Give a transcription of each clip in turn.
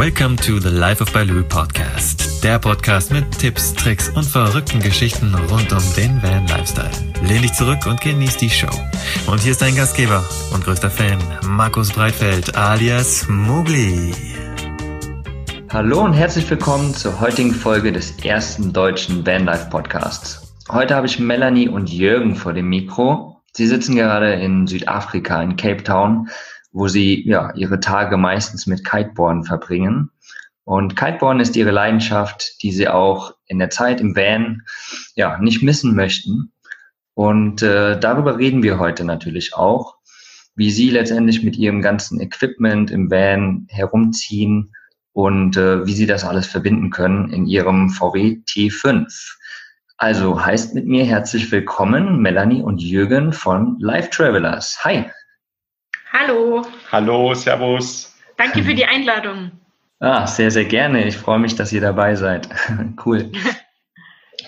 Welcome to the Life of Baloo Podcast. Der Podcast mit Tipps, Tricks und verrückten Geschichten rund um den Van Lifestyle. Lehn dich zurück und genieß die Show. Und hier ist dein Gastgeber und größter Fan, Markus Breitfeld alias Mugli. Hallo und herzlich willkommen zur heutigen Folge des ersten deutschen Vanlife Podcasts. Heute habe ich Melanie und Jürgen vor dem Mikro. Sie sitzen gerade in Südafrika, in Cape Town, wo sie ja ihre Tage meistens mit Kiteboarden verbringen. Und Kiteboarden ist ihre Leidenschaft, die sie auch in der Zeit im Van ja nicht missen möchten. Und äh, darüber reden wir heute natürlich auch, wie sie letztendlich mit ihrem ganzen Equipment im Van herumziehen und äh, wie sie das alles verbinden können in ihrem VW T5. Also heißt mit mir herzlich willkommen Melanie und Jürgen von Life Travelers. Hi. Hallo. Hallo, Servus. Danke für die Einladung. Ah, sehr, sehr gerne. Ich freue mich, dass ihr dabei seid. cool.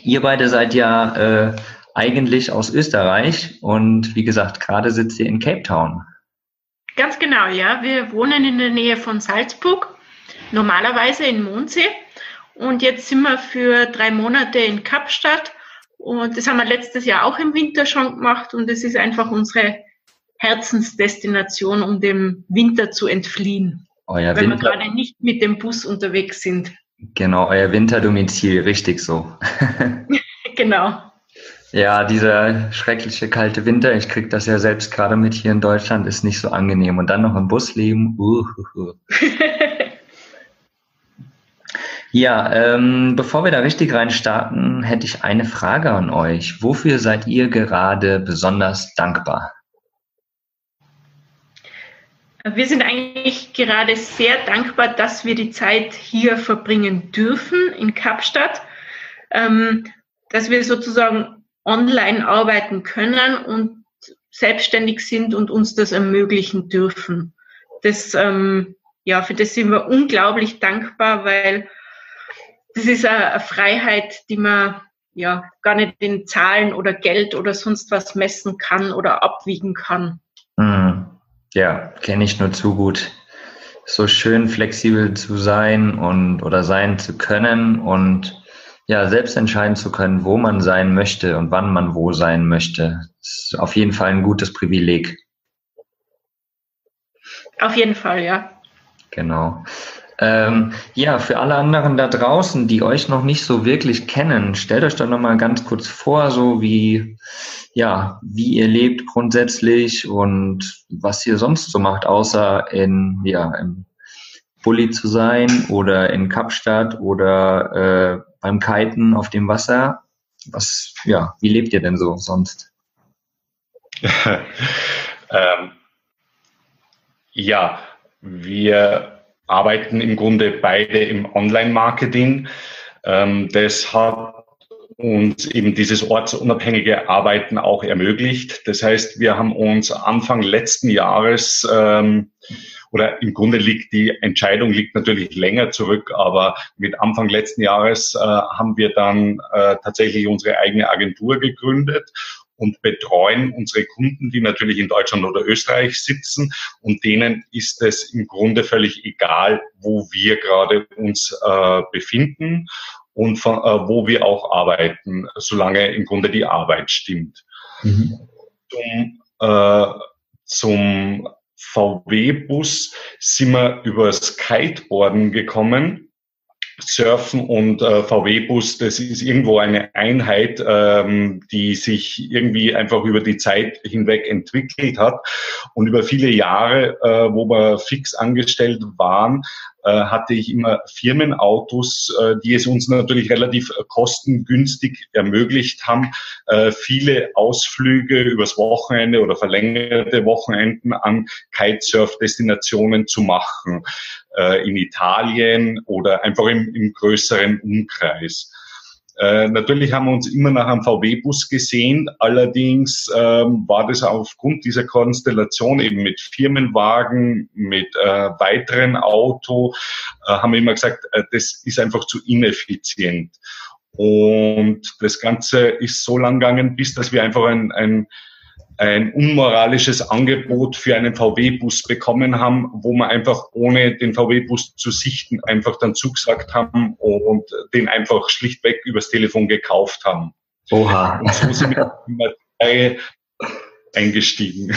ihr beide seid ja äh, eigentlich aus Österreich und wie gesagt, gerade sitzt ihr in Cape Town. Ganz genau, ja. Wir wohnen in der Nähe von Salzburg, normalerweise in Mondsee. Und jetzt sind wir für drei Monate in Kapstadt. Und das haben wir letztes Jahr auch im Winter schon gemacht. Und es ist einfach unsere Herzensdestination, um dem Winter zu entfliehen. Euer wenn Winter wir gerade nicht mit dem Bus unterwegs sind. Genau, euer Winterdomizil, richtig so. genau. Ja, dieser schreckliche kalte Winter, ich krieg das ja selbst gerade mit hier in Deutschland, ist nicht so angenehm. Und dann noch im Bus leben. Uh, ja, ähm, bevor wir da richtig rein starten, hätte ich eine Frage an euch. Wofür seid ihr gerade besonders dankbar? Wir sind eigentlich gerade sehr dankbar, dass wir die Zeit hier verbringen dürfen in Kapstadt, ähm, dass wir sozusagen online arbeiten können und selbstständig sind und uns das ermöglichen dürfen. Das, ähm, ja, für das sind wir unglaublich dankbar, weil das ist eine Freiheit, die man ja gar nicht in Zahlen oder Geld oder sonst was messen kann oder abwiegen kann. Mhm. Ja, kenne ich nur zu gut. So schön flexibel zu sein und oder sein zu können und ja, selbst entscheiden zu können, wo man sein möchte und wann man wo sein möchte. Das ist auf jeden Fall ein gutes Privileg. Auf jeden Fall, ja. Genau. Ähm, ja, für alle anderen da draußen, die euch noch nicht so wirklich kennen, stellt euch doch nochmal ganz kurz vor, so wie, ja, wie ihr lebt grundsätzlich und was ihr sonst so macht, außer in, ja, im Bulli zu sein oder in Kapstadt oder äh, beim Kiten auf dem Wasser. Was, ja, wie lebt ihr denn so sonst? ähm, ja, wir arbeiten im Grunde beide im Online-Marketing. Ähm, das hat uns eben dieses ortsunabhängige Arbeiten auch ermöglicht. Das heißt, wir haben uns Anfang letzten Jahres ähm, oder im Grunde liegt die Entscheidung liegt natürlich länger zurück, aber mit Anfang letzten Jahres äh, haben wir dann äh, tatsächlich unsere eigene Agentur gegründet und betreuen unsere Kunden, die natürlich in Deutschland oder Österreich sitzen. Und denen ist es im Grunde völlig egal, wo wir gerade uns äh, befinden und von, äh, wo wir auch arbeiten, solange im Grunde die Arbeit stimmt. Mhm. Zum, äh, zum VW-Bus sind wir übers Kiteboarden gekommen Surfen und äh, VW-Bus, das ist irgendwo eine Einheit, ähm, die sich irgendwie einfach über die Zeit hinweg entwickelt hat. Und über viele Jahre, äh, wo wir fix angestellt waren, hatte ich immer Firmenautos, äh, die es uns natürlich relativ kostengünstig ermöglicht haben, äh, viele Ausflüge übers Wochenende oder verlängerte Wochenenden an Kitesurf-Destinationen zu machen, in Italien oder einfach im, im größeren Umkreis. Äh, natürlich haben wir uns immer nach einem VW-Bus gesehen. Allerdings ähm, war das aufgrund dieser Konstellation eben mit Firmenwagen, mit äh, weiteren Auto, äh, haben wir immer gesagt, äh, das ist einfach zu ineffizient. Und das Ganze ist so lang gegangen, bis dass wir einfach ein, ein ein unmoralisches Angebot für einen VW-Bus bekommen haben, wo wir einfach ohne den VW-Bus zu sichten einfach dann zugesagt haben und den einfach schlichtweg übers Telefon gekauft haben. Oha. Und so sind wir eingestiegen.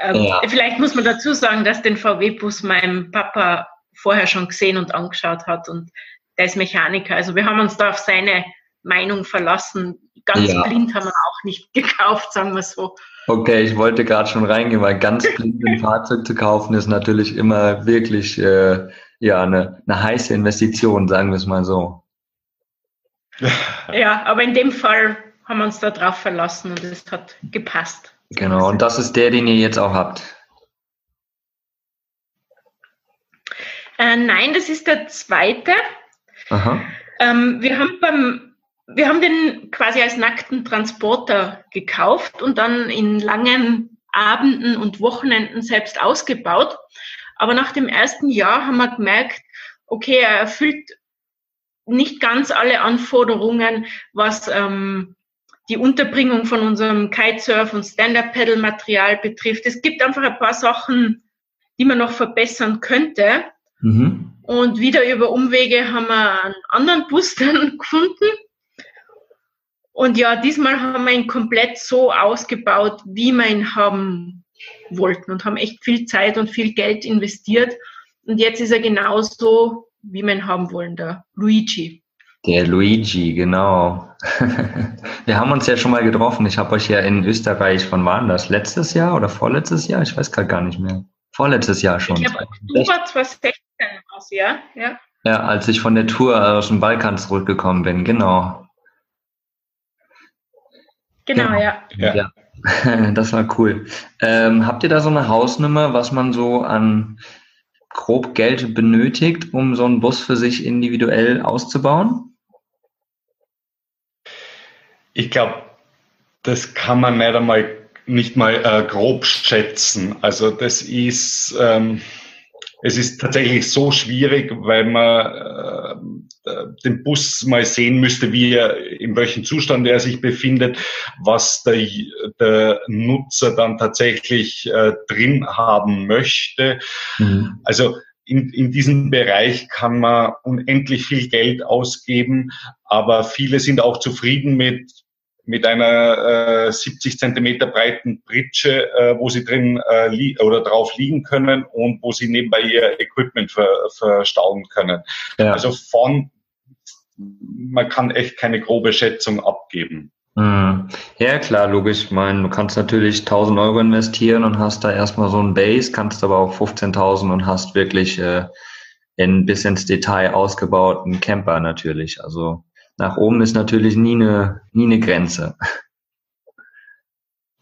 Ähm, ja. Vielleicht muss man dazu sagen, dass den VW-Bus meinem Papa vorher schon gesehen und angeschaut hat und der ist Mechaniker. Also wir haben uns da auf seine Meinung verlassen. Ganz ja. blind haben wir auch nicht gekauft, sagen wir so. Okay, ich wollte gerade schon reingehen, weil ganz blind ein Fahrzeug zu kaufen ist natürlich immer wirklich äh, ja eine, eine heiße Investition, sagen wir es mal so. Ja, aber in dem Fall haben wir uns da drauf verlassen und es hat gepasst. Genau, und das ist der, den ihr jetzt auch habt. Äh, nein, das ist der zweite. Aha. Ähm, wir haben beim, wir haben den quasi als nackten Transporter gekauft und dann in langen Abenden und Wochenenden selbst ausgebaut. Aber nach dem ersten Jahr haben wir gemerkt, okay, er erfüllt nicht ganz alle Anforderungen, was ähm, die Unterbringung von unserem Kitesurf- und Stand-Up-Pedal-Material betrifft. Es gibt einfach ein paar Sachen, die man noch verbessern könnte. Mhm. Und wieder über Umwege haben wir einen anderen Bus dann gefunden. Und ja, diesmal haben wir ihn komplett so ausgebaut, wie wir ihn haben wollten und haben echt viel Zeit und viel Geld investiert. Und jetzt ist er genauso, wie wir ihn haben wollen, der Luigi. Der Luigi, genau. Wir haben uns ja schon mal getroffen. Ich habe euch ja in Österreich, wann war das? Letztes Jahr oder vorletztes Jahr? Ich weiß gerade gar nicht mehr. Vorletztes Jahr schon. Ich glaube, Oktober 2016 war es, ja? ja. Ja, als ich von der Tour aus dem Balkan zurückgekommen bin, genau. Genau, ja. ja. ja. Das war cool. Ähm, habt ihr da so eine Hausnummer, was man so an grob Geld benötigt, um so einen Bus für sich individuell auszubauen? Ich glaube, das kann man nicht einmal, nicht mal äh, grob schätzen. Also das ist, ähm, es ist tatsächlich so schwierig, weil man äh, den Bus mal sehen müsste, wie er, in welchem Zustand er sich befindet, was der, der Nutzer dann tatsächlich äh, drin haben möchte. Mhm. Also in, in diesem Bereich kann man unendlich viel Geld ausgeben, aber viele sind auch zufrieden mit mit einer äh, 70 Zentimeter breiten Pritsche, äh, wo sie drin äh, li oder drauf liegen können und wo sie nebenbei ihr Equipment ver verstauen können. Ja. Also von, man kann echt keine grobe Schätzung abgeben. Mhm. Ja, klar, logisch. Ich meine, du kannst natürlich 1000 Euro investieren und hast da erstmal so ein Base, kannst aber auch 15.000 und hast wirklich äh, in, bis ins Detail ausgebauten Camper natürlich. Also nach oben ist natürlich nie eine, nie eine Grenze.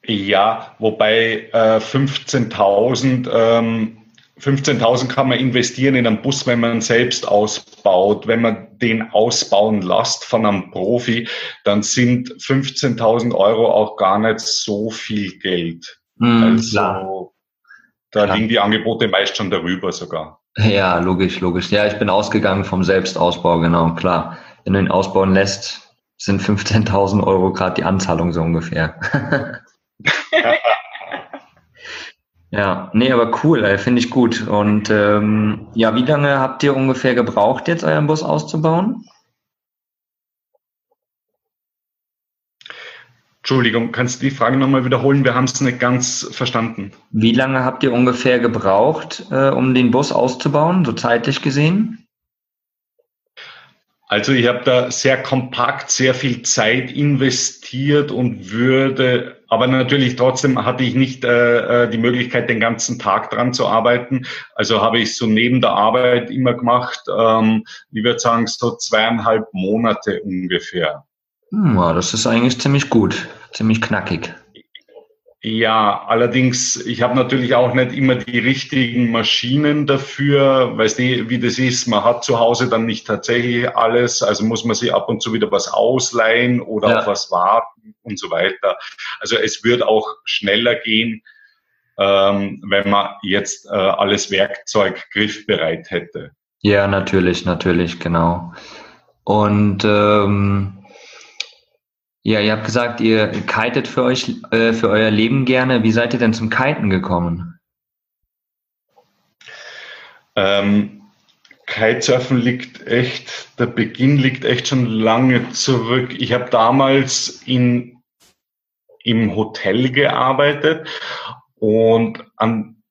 Ja, wobei äh, 15.000 ähm, 15.000 kann man investieren in einen Bus, wenn man selbst ausbaut. Wenn man den ausbauen lässt von einem Profi, dann sind 15.000 Euro auch gar nicht so viel Geld. Mm, also, klar. da klar. liegen die Angebote meist schon darüber sogar. Ja, logisch, logisch. Ja, ich bin ausgegangen vom Selbstausbau, genau, klar wenn du ihn ausbauen lässt, sind 15.000 Euro gerade die Anzahlung so ungefähr. ja, nee, aber cool, finde ich gut. Und ähm, ja, wie lange habt ihr ungefähr gebraucht, jetzt euren Bus auszubauen? Entschuldigung, kannst du die Frage nochmal wiederholen? Wir haben es nicht ganz verstanden. Wie lange habt ihr ungefähr gebraucht, äh, um den Bus auszubauen, so zeitlich gesehen? Also ich habe da sehr kompakt sehr viel Zeit investiert und würde, aber natürlich trotzdem hatte ich nicht äh, äh, die Möglichkeit, den ganzen Tag dran zu arbeiten. Also habe ich so neben der Arbeit immer gemacht, ähm, ich würde sagen, so zweieinhalb Monate ungefähr. Hm, das ist eigentlich ziemlich gut, ziemlich knackig. Ja, allerdings, ich habe natürlich auch nicht immer die richtigen Maschinen dafür, weißt du, wie das ist. Man hat zu Hause dann nicht tatsächlich alles, also muss man sich ab und zu wieder was ausleihen oder ja. auf was warten und so weiter. Also es wird auch schneller gehen, ähm, wenn man jetzt äh, alles Werkzeug griffbereit hätte. Ja, natürlich, natürlich, genau. Und ähm, Ja, ihr habt gesagt, ihr kitet für euch, äh, für euer Leben gerne. Wie seid ihr denn zum Kiten gekommen? Ähm, Kitesurfen liegt echt, der Beginn liegt echt schon lange zurück. Ich habe damals in, im Hotel gearbeitet und an,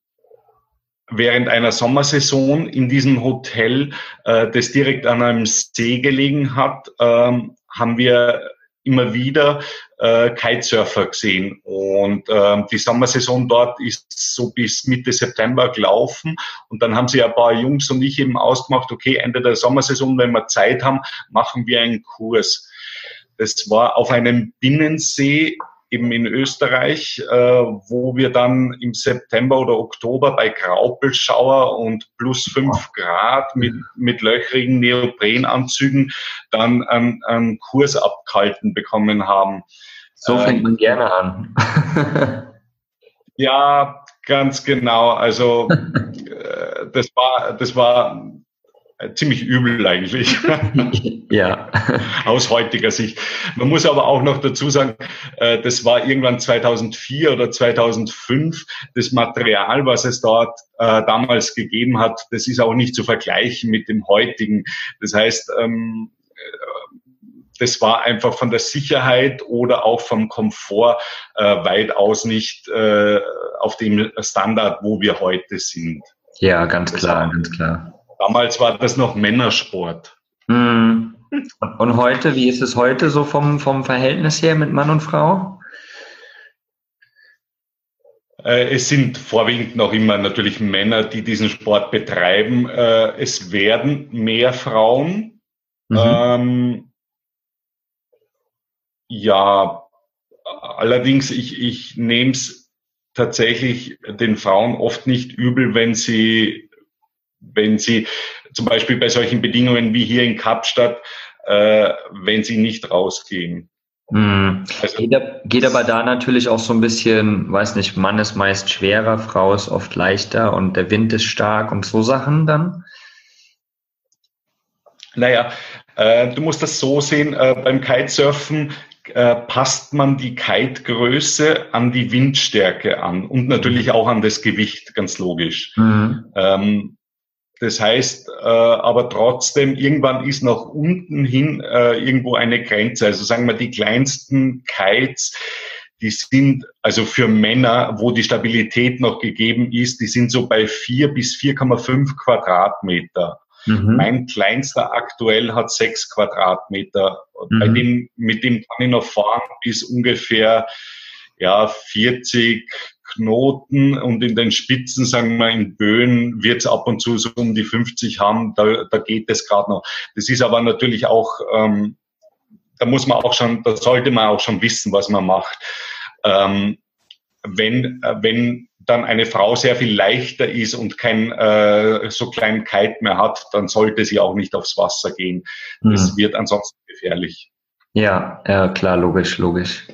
während einer Sommersaison in diesem Hotel, äh, das direkt an einem See gelegen hat, ähm, haben wir immer wieder äh, Kitesurfer gesehen. Und äh, die Sommersaison dort ist so bis Mitte September gelaufen. Und dann haben sie ein paar Jungs und ich eben ausgemacht, okay, Ende der Sommersaison, wenn wir Zeit haben, machen wir einen Kurs. Das war auf einem Binnensee eben in Österreich, äh, wo wir dann im September oder Oktober bei Graupelschauer und plus fünf Grad mit, mit löchrigen Neoprenanzügen dann einen, einen Kurs abgehalten bekommen haben. So fängt man gerne an. ja, ganz genau. Also äh, das war, das war äh, ziemlich übel eigentlich. ja. Aus heutiger Sicht. Man muss aber auch noch dazu sagen, äh, das war irgendwann 2004 oder 2005. Das Material, was es dort äh, damals gegeben hat, das ist auch nicht zu vergleichen mit dem heutigen. Das heißt, ähm, das war einfach von der Sicherheit oder auch vom Komfort weitaus nicht auf dem Standard, wo wir heute sind. Ja, ganz klar, ganz klar. Damals war das noch Männersport. Mhm. Und heute, wie ist es heute so vom, vom Verhältnis her mit Mann und Frau? Äh, es sind vorwiegend noch immer natürlich Männer, die diesen Sport betreiben. Äh, es werden mehr Frauen. Mhm. Ähm, ja, allerdings, ich, ich nehme es tatsächlich den Frauen oft nicht übel, wenn sie wenn sie zum Beispiel bei solchen Bedingungen wie hier in Kapstadt, äh, wenn sie nicht rausgehen. Mhm. Also, geht, geht, aber da natürlich auch so ein bisschen, weiß nicht, Mann ist meist schwerer, Frau ist oft leichter und der Wind ist stark und so Sachen dann? Naja, äh, du musst das so sehen, äh, beim Kitesurfen äh, passt man die Kitegröße an die Windstärke an und natürlich auch an das Gewicht, ganz logisch. Mhm. Ähm, das heißt, äh, aber trotzdem, irgendwann ist nach unten hin äh, irgendwo eine Grenze. Also sagen wir, die kleinsten Kites, die sind also für Männer, wo die Stabilität noch gegeben ist, die sind so bei vier bis 4,5 Quadratmeter. Mhm. Mein kleinster aktuell hat sechs Quadratmeter. Mhm. Bei dem, mit dem kann ich noch fahren bis ungefähr ja 40 Knoten und in den Spitzen, sagen wir in Böen, wird es ab und zu so um die 50 haben, da, da geht es gerade noch. Das ist aber natürlich auch, ähm, da muss man auch schon, da sollte man auch schon wissen, was man macht. Ähm, wenn, wenn dann eine Frau sehr viel leichter ist und kein äh, so kleinen Kite mehr hat, dann sollte sie auch nicht aufs Wasser gehen. Das mhm. wird ansonsten gefährlich. Ja, ja, klar, logisch, logisch.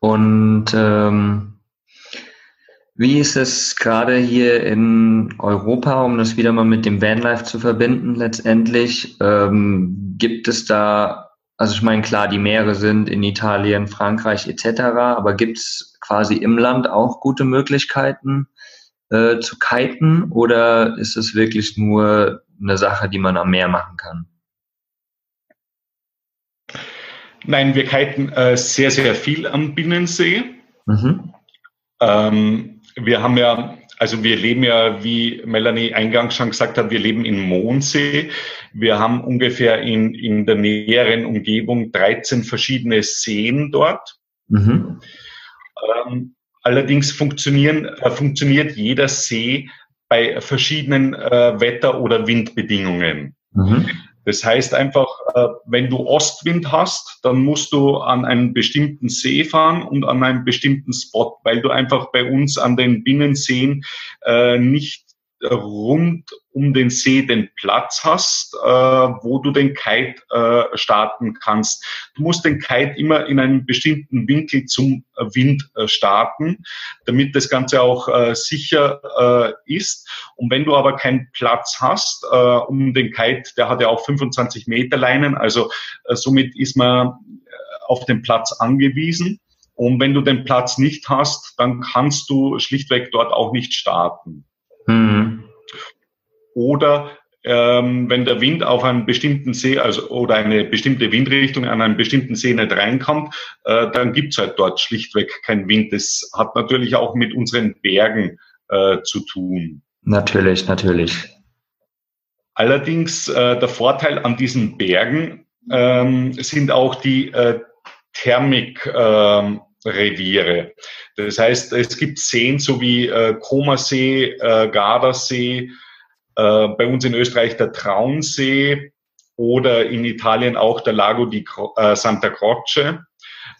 Und ähm, wie ist es gerade hier in Europa, um das wieder mal mit dem Vanlife zu verbinden letztendlich? Ähm, gibt es da, also ich meine, klar, die Meere sind in Italien, Frankreich etc., aber gibt es quasi im Land auch gute Möglichkeiten äh, zu kiten oder ist es wirklich nur eine Sache, die man am Meer machen kann? Nein, wir kiten äh, sehr, sehr viel am Binnensee. Mhm. Ähm, wir haben ja, also wir leben ja, wie Melanie eingangs schon gesagt hat, wir leben in Mondsee. Wir haben ungefähr in, in der näheren Umgebung 13 verschiedene Seen dort. Mhm. Ähm, allerdings funktionieren, äh, funktioniert jeder See bei verschiedenen äh, Wetter- oder Windbedingungen. Mhm. Das heißt einfach, äh, wenn du Ostwind hast, dann musst du an einen bestimmten See fahren und an einen bestimmten Spot, weil du einfach bei uns an den Binnenseen äh, nicht rund um den See den Platz hast, äh, wo du den Kite äh, starten kannst. Du musst den Kite immer in einem bestimmten Winkel zum Wind äh, starten, damit das Ganze auch äh, sicher äh, ist. Und wenn du aber keinen Platz hast, äh, um den Kite, der hat ja auch 25 Meter Leinen, also somit ist man auf den Platz angewiesen. Und wenn du den Platz nicht hast, dann kannst du schlichtweg dort auch nicht starten. Mhm. Oder ähm, wenn der Wind auf einen bestimmten See also oder eine bestimmte Windrichtung an einen bestimmten See nicht reinkommt, äh, dann gibt's halt dort schlichtweg keinen Wind. Das hat natürlich auch mit unseren Bergen äh, zu tun. Natürlich, natürlich. Allerdings äh, der Vorteil an diesen Bergen ähm, sind auch die äh, Thermikreviere. Ähm, das heißt, es gibt Seen so wie äh, Comersee, äh, Gardasee, äh, bei uns in Österreich der Traunsee oder in Italien auch der Lago di äh, Santa Croce.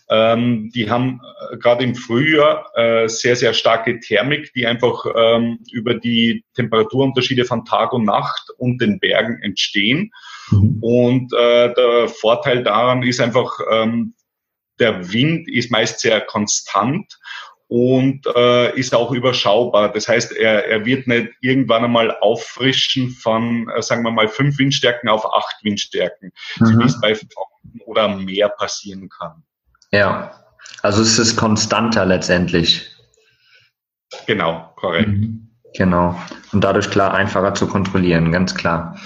Ähm, die haben äh, gerade im Frühjahr äh, sehr, sehr starke Thermik, die einfach ähm, über die Temperaturunterschiede von Tag und Nacht und den Bergen entstehen. Mhm. Und äh, der Vorteil daran ist einfach, ähm, der Wind ist meist sehr konstant und äh, ist auch überschaubar. Das heißt, er, er wird nicht irgendwann einmal auffrischen von, äh, sagen wir mal, fünf Windstärken auf acht Windstärken, mhm. wie es bei Trocken oder mehr passieren kann. Ja, also es ist konstanter letztendlich. Genau, korrekt. Mhm. Genau. Und dadurch klar einfacher zu kontrollieren, ganz klar.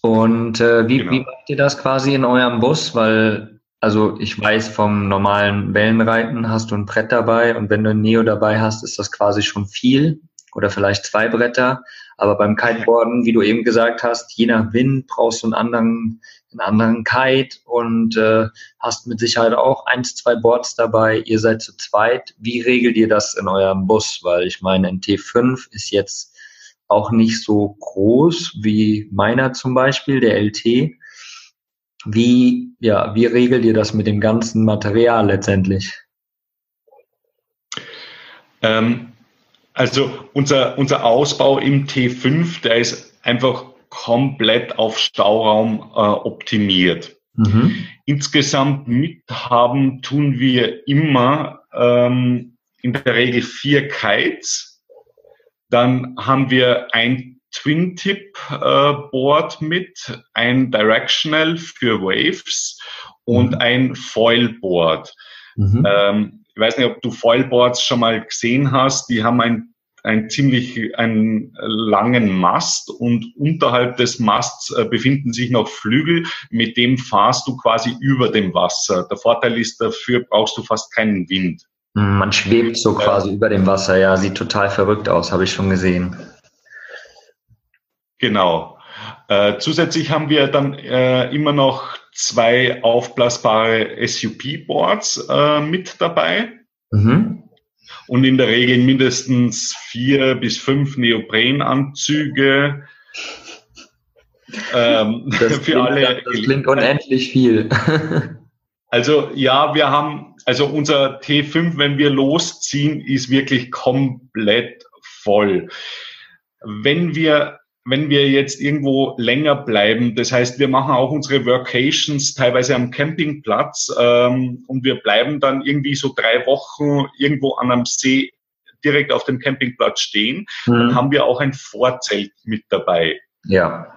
Und äh, wie, genau. wie macht ihr das quasi in eurem Bus? Weil also ich weiß, vom normalen Wellenreiten hast du ein Brett dabei und wenn du ein Neo dabei hast, ist das quasi schon viel oder vielleicht zwei Bretter. Aber beim Kiteboarden, wie du eben gesagt hast, je nach Wind brauchst du einen anderen, einen anderen Kite und äh, hast mit Sicherheit auch eins, zwei Boards dabei. Ihr seid zu zweit. Wie regelt ihr das in eurem Bus? Weil ich meine, ein T5 ist jetzt auch nicht so groß wie meiner zum Beispiel, der LT. Wie, ja, wie regelt ihr das mit dem ganzen Material letztendlich? Ähm, also unser, unser Ausbau im T5, der ist einfach komplett auf Stauraum äh, optimiert. Mhm. Insgesamt mithaben tun wir immer ähm, in der Regel vier Kites. Dann haben wir ein Twin-Tip-Board äh, mit, ein Directional für Waves und mhm. ein Foil-Board. Mhm. Ähm, ich weiß nicht, ob du Foil-Boards schon mal gesehen hast. Die haben ein ein ziemlich einen langen Mast und unterhalb des Masts äh, befinden sich noch Flügel, mit dem fahrst du quasi über dem Wasser. Der Vorteil ist, dafür brauchst du fast keinen Wind. Man schwebt so quasi äh, über dem Wasser, ja, sieht total verrückt aus, habe ich schon gesehen. Genau. Äh, zusätzlich haben wir dann äh, immer noch zwei aufblasbare SUP-Boards äh, mit dabei. Mhm. Und in der Regel mindestens vier bis fünf Neoprenanzüge. Ähm, das, für klingt, alle das klingt unendlich viel. also ja, wir haben, also unser T5, wenn wir losziehen, ist wirklich komplett voll. Wenn wir wenn wir jetzt irgendwo länger bleiben, das heißt, wir machen auch unsere Workations teilweise am Campingplatz ähm, und wir bleiben dann irgendwie so drei Wochen irgendwo an einem See direkt auf dem Campingplatz stehen, mhm. dann haben wir auch ein Vorzelt mit dabei. Ja.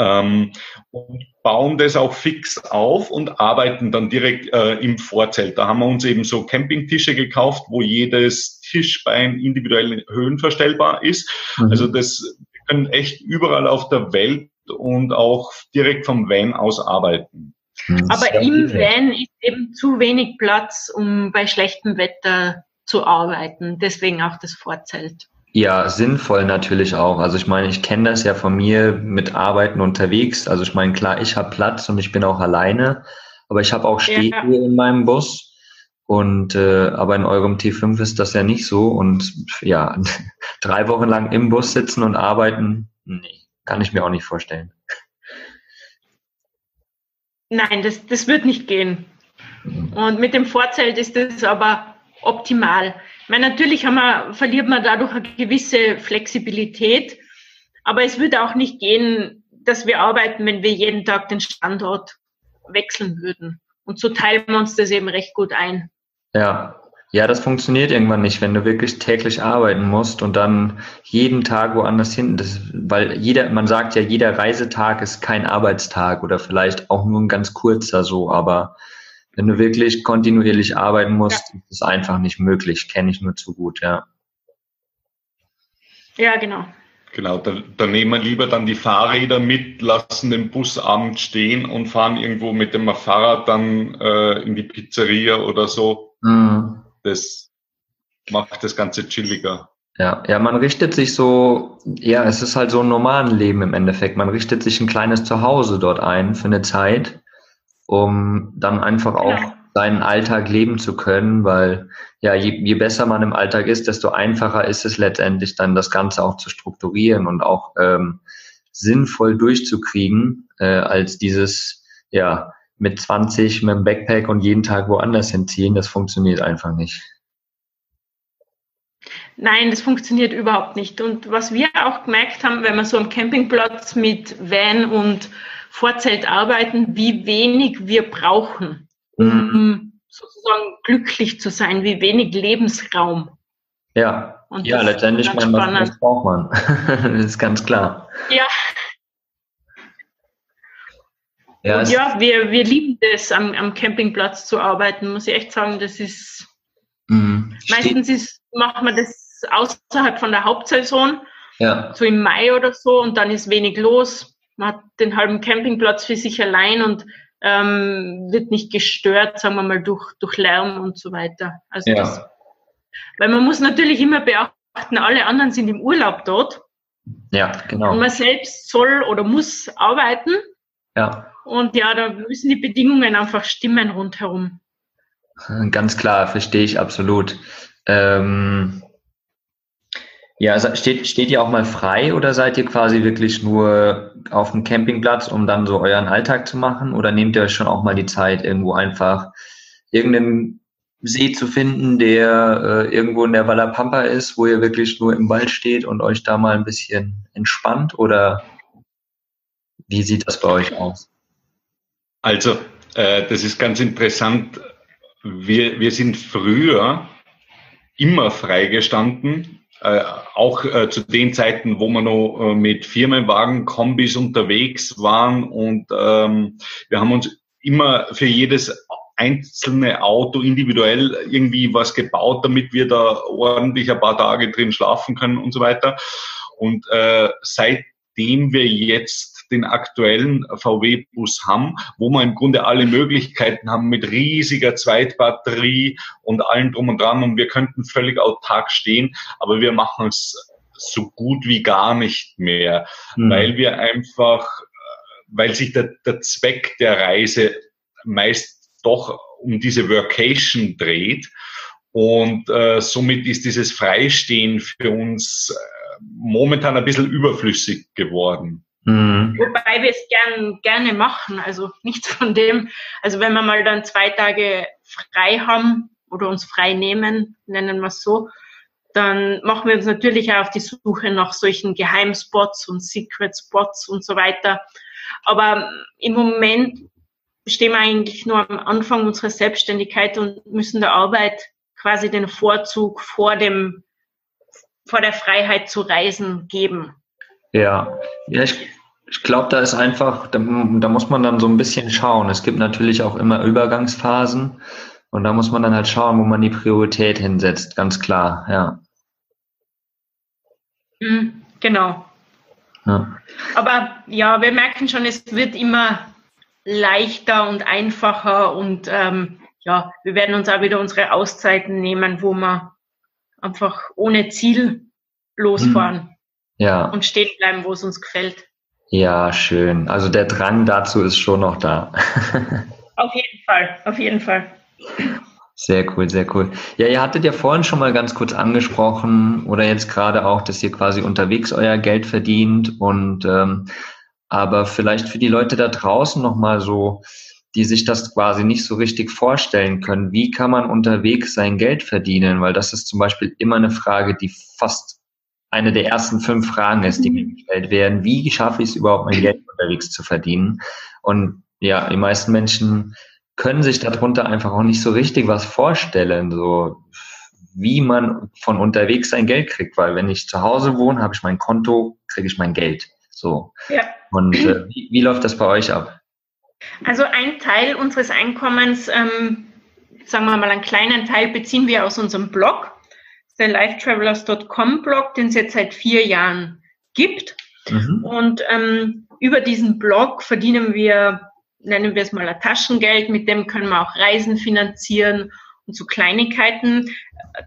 Ähm, und bauen das auch fix auf und arbeiten dann direkt äh, im Vorzelt. Da haben wir uns eben so Campingtische gekauft, wo jedes Tischbein individuell höhenverstellbar ist. Mhm. Also das können echt überall auf der Welt und auch direkt vom Van aus arbeiten. Hm, Aber im Van ist eben zu wenig Platz, um bei schlechtem Wetter zu arbeiten. Deswegen auch das Vorzelt. Ja, sinnvoll natürlich auch. Also ich meine, ich kenne das ja von mir mit Arbeiten unterwegs. Also ich meine, klar, ich habe Platz und ich bin auch alleine, aber ich habe auch Stehhöhe ja. in meinem Bus. Und äh, aber in eurem T5 ist das ja nicht so. Und ja, drei Wochen lang im Bus sitzen und arbeiten, nee, kann ich mir auch nicht vorstellen. Nein, das, das wird nicht gehen. Und mit dem Vorzelt ist das aber optimal. Ich meine, natürlich haben wir, verliert man dadurch eine gewisse Flexibilität, aber es würde auch nicht gehen, dass wir arbeiten, wenn wir jeden Tag den Standort wechseln würden. Und so teilen wir uns das eben recht gut ein. Ja. Ja, das funktioniert irgendwann nicht, wenn du wirklich täglich arbeiten musst und dann jeden Tag woanders hin. Das, weil jeder, man sagt ja, jeder Reisetag ist kein Arbeitstag oder vielleicht auch nur ein ganz kurzer so, aber Wenn du wirklich kontinuierlich arbeiten musst, ja. ist es einfach nicht möglich. Kenne ich nur zu gut, ja. Ja, genau. Genau, da, da nehmen wir lieber dann die Fahrräder mit, lassen den Bus abends stehen und fahren irgendwo mit dem Fahrrad dann äh, in die Pizzeria oder so. Mhm. Das macht das Ganze chilliger. Ja, ja, man richtet sich so, ja, es ist halt so ein normales Leben im Endeffekt. Man richtet sich ein kleines Zuhause dort ein für eine Zeit, um dann einfach auch ja. seinen Alltag leben zu können, weil ja, je, je besser man im Alltag ist, desto einfacher ist es letztendlich dann das Ganze auch zu strukturieren und auch ähm, sinnvoll durchzukriegen, äh, als dieses, ja, mit 20 mit dem Backpack und jeden Tag woanders hinziehen, das funktioniert einfach nicht. Nein, das funktioniert überhaupt nicht. Und was wir auch gemerkt haben, wenn wir so am Campingplatz mit Van und Vorzelt arbeiten, wie wenig wir brauchen, um mhm. sozusagen glücklich zu sein, wie wenig Lebensraum. Ja, und ja letztendlich man, was braucht man. das ist ganz klar. Ja. Ja, ja wir, wir lieben das, am, am Campingplatz zu arbeiten, muss ich echt sagen. Das ist mhm. meistens ist, macht man das außerhalb von der Hauptsaison, ja. so im Mai oder so, und dann ist wenig los. Man hat den halben Campingplatz für sich allein und ähm, wird nicht gestört, sagen wir mal, durch, durch Lärm und so weiter. Also ja. das, weil man muss natürlich immer beachten, alle anderen sind im Urlaub dort. Ja, genau. Und man selbst soll oder muss arbeiten. Ja. Und ja, da müssen die Bedingungen einfach stimmen rundherum. Ganz klar, verstehe ich absolut. Ähm, ja, steht, steht ihr auch mal frei oder seid ihr quasi wirklich nur auf dem Campingplatz, um dann so euren Alltag zu machen? Oder nehmt ihr euch schon auch mal die Zeit, irgendwo einfach irgendeinen See zu finden, der äh, irgendwo in der Wallapampa ist, wo ihr wirklich nur im Wald steht und euch da mal ein bisschen entspannt? Oder wie sieht das bei euch aus? Also, äh, das ist ganz interessant. Wir, wir sind früher immer freigestanden äh, auch äh, zu den Zeiten, wo wir noch äh, mit Firmenwagen, Kombis unterwegs waren und ähm, wir haben uns immer für jedes einzelne Auto individuell irgendwie was gebaut, damit wir da ordentlich ein paar Tage drin schlafen können und so weiter. Und äh, seitdem wir jetzt den aktuellen VW-Bus haben, wo wir im Grunde alle Möglichkeiten haben mit riesiger Zweitbatterie und allem drum und dran und wir könnten völlig autark stehen, aber wir machen es so gut wie gar nicht mehr, mhm. weil wir einfach, weil sich der, der Zweck der Reise meist doch um diese Workation dreht und äh, somit ist dieses Freistehen für uns äh, momentan ein bisschen überflüssig geworden. Mhm. Wobei wir es gern, gerne machen, also nichts von dem. Also wenn wir mal dann zwei Tage frei haben oder uns frei nehmen, nennen wir es so, dann machen wir uns natürlich auch auf die Suche nach solchen Geheimspots und Secret Spots und so weiter. Aber im Moment stehen wir eigentlich nur am Anfang unserer Selbstständigkeit und müssen der Arbeit quasi den Vorzug vor dem, vor der Freiheit zu reisen geben. Ja, ja ich, ich glaube, da ist einfach, da, da, muss man dann so ein bisschen schauen. Es gibt natürlich auch immer Übergangsphasen und da muss man dann halt schauen, wo man die Priorität hinsetzt, ganz klar, ja. Mhm, genau. Ja. Aber ja, wir merken schon, es wird immer leichter und einfacher und ähm, ja, wir werden uns auch wieder unsere Auszeiten nehmen, wo wir einfach ohne Ziel losfahren. Mhm. Ja. Und stehen bleiben, wo es uns gefällt. Ja, schön. Also der Drang dazu ist schon noch da. auf jeden Fall, auf jeden Fall. Sehr cool, sehr cool. Ja, ihr hattet ja vorhin schon mal ganz kurz angesprochen oder jetzt gerade auch, dass ihr quasi unterwegs euer Geld verdient und ähm, aber vielleicht für die Leute da draußen nochmal so, die sich das quasi nicht so richtig vorstellen können, wie kann man unterwegs sein Geld verdienen? Weil das ist zum Beispiel immer eine Frage, die fast eine der ersten fünf Fragen ist, die mir mhm. gestellt werden. Wie schaffe ich es überhaupt, mein Geld unterwegs zu verdienen? Und ja, die meisten Menschen können sich darunter einfach auch nicht so richtig was vorstellen, so wie man von unterwegs sein Geld kriegt, weil wenn ich zu Hause wohne, habe ich mein Konto, kriege ich mein Geld. So. Ja. Und äh, wie, wie läuft das bei euch ab? Also ein Teil unseres Einkommens, ähm, sagen wir mal einen kleinen Teil, beziehen wir aus unserem Blog, der lifetravelers.com Blog, den es jetzt seit vier Jahren gibt. Mhm. Und ähm, über diesen Blog verdienen wir, nennen wir es mal ein Taschengeld, mit dem können wir auch Reisen finanzieren und so Kleinigkeiten.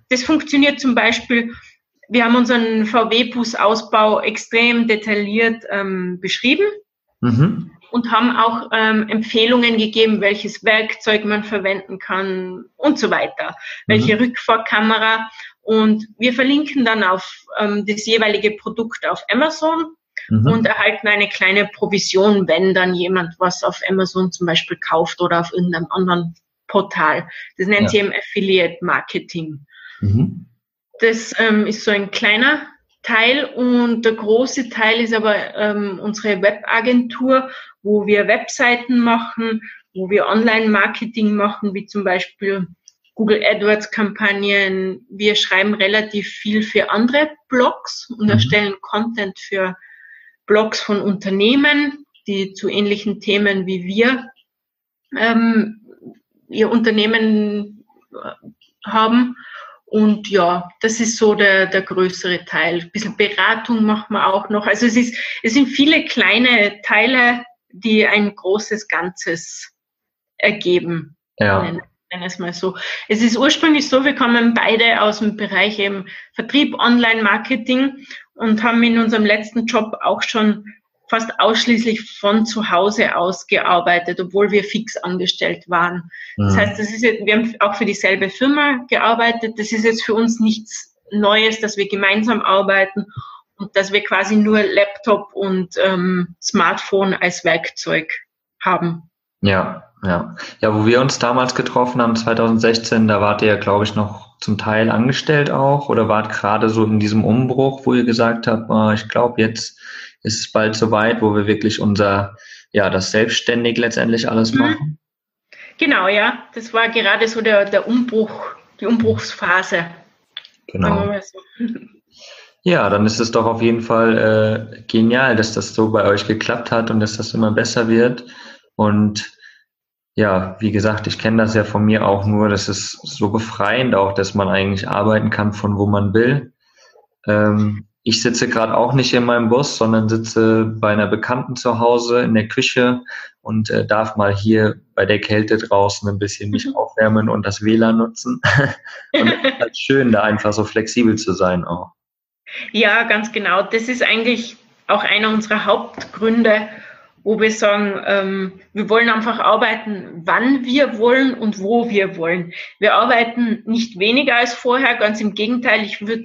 Das funktioniert zum Beispiel, wir haben unseren VW-Busausbau extrem detailliert ähm, beschrieben. Mhm und haben auch ähm, Empfehlungen gegeben, welches Werkzeug man verwenden kann und so weiter, welche mhm. Rückfahrkamera. Und wir verlinken dann auf ähm, das jeweilige Produkt auf Amazon mhm. und erhalten eine kleine Provision, wenn dann jemand was auf Amazon zum Beispiel kauft oder auf irgendeinem anderen Portal. Das nennt ja. sich eben Affiliate Marketing. Mhm. Das ähm, ist so ein kleiner Teil und der große Teil ist aber ähm, unsere Webagentur, wo wir Webseiten machen, wo wir Online-Marketing machen, wie zum Beispiel Google AdWords-Kampagnen. Wir schreiben relativ viel für andere Blogs und mhm. erstellen Content für Blogs von Unternehmen, die zu ähnlichen Themen wie wir ähm, ihr Unternehmen äh, haben. Und ja, das ist so der, der größere Teil. Ein bisschen Beratung machen wir auch noch. Also es, ist, es sind viele kleine Teile, die ein großes Ganzes ergeben. Ja. Nennen, nennen es mal so. Es ist ursprünglich so, wir kommen beide aus dem Bereich eben Vertrieb, Online-Marketing und haben in unserem letzten Job auch schon fast ausschließlich von zu Hause aus gearbeitet, obwohl wir fix angestellt waren. Mhm. Das heißt, das ist jetzt, wir haben auch für dieselbe Firma gearbeitet. Das ist jetzt für uns nichts Neues, dass wir gemeinsam arbeiten und dass wir quasi nur Laptop und ähm, Smartphone als Werkzeug haben. Ja, ja. Ja, wo wir uns damals getroffen haben, 2016, da wart ihr ja, glaube ich, noch zum Teil angestellt auch oder wart gerade so in diesem Umbruch, wo ihr gesagt habt, oh, ich glaube, jetzt ist es bald soweit, wo wir wirklich unser, ja, das selbstständig letztendlich alles mhm. machen? Genau, ja. Das war gerade so der, der Umbruch, die Umbruchsphase. Genau. So. Ja, dann ist es doch auf jeden Fall äh, genial, dass das so bei euch geklappt hat und dass das immer besser wird. Und ja, wie gesagt, ich kenne das ja von mir auch nur, das ist so befreiend auch, dass man eigentlich arbeiten kann von wo man will. Ähm, ich sitze gerade auch nicht in meinem Bus, sondern sitze bei einer Bekannten zu Hause in der Küche und äh, darf mal hier bei der Kälte draußen ein bisschen mich mhm. aufwärmen und das WLAN nutzen. und es ist halt schön, da einfach so flexibel zu sein auch. Ja, ganz genau. Das ist eigentlich auch einer unserer Hauptgründe, wo wir sagen, ähm, wir wollen einfach arbeiten, wann wir wollen und wo wir wollen. Wir arbeiten nicht weniger als vorher, ganz im Gegenteil. Ich würde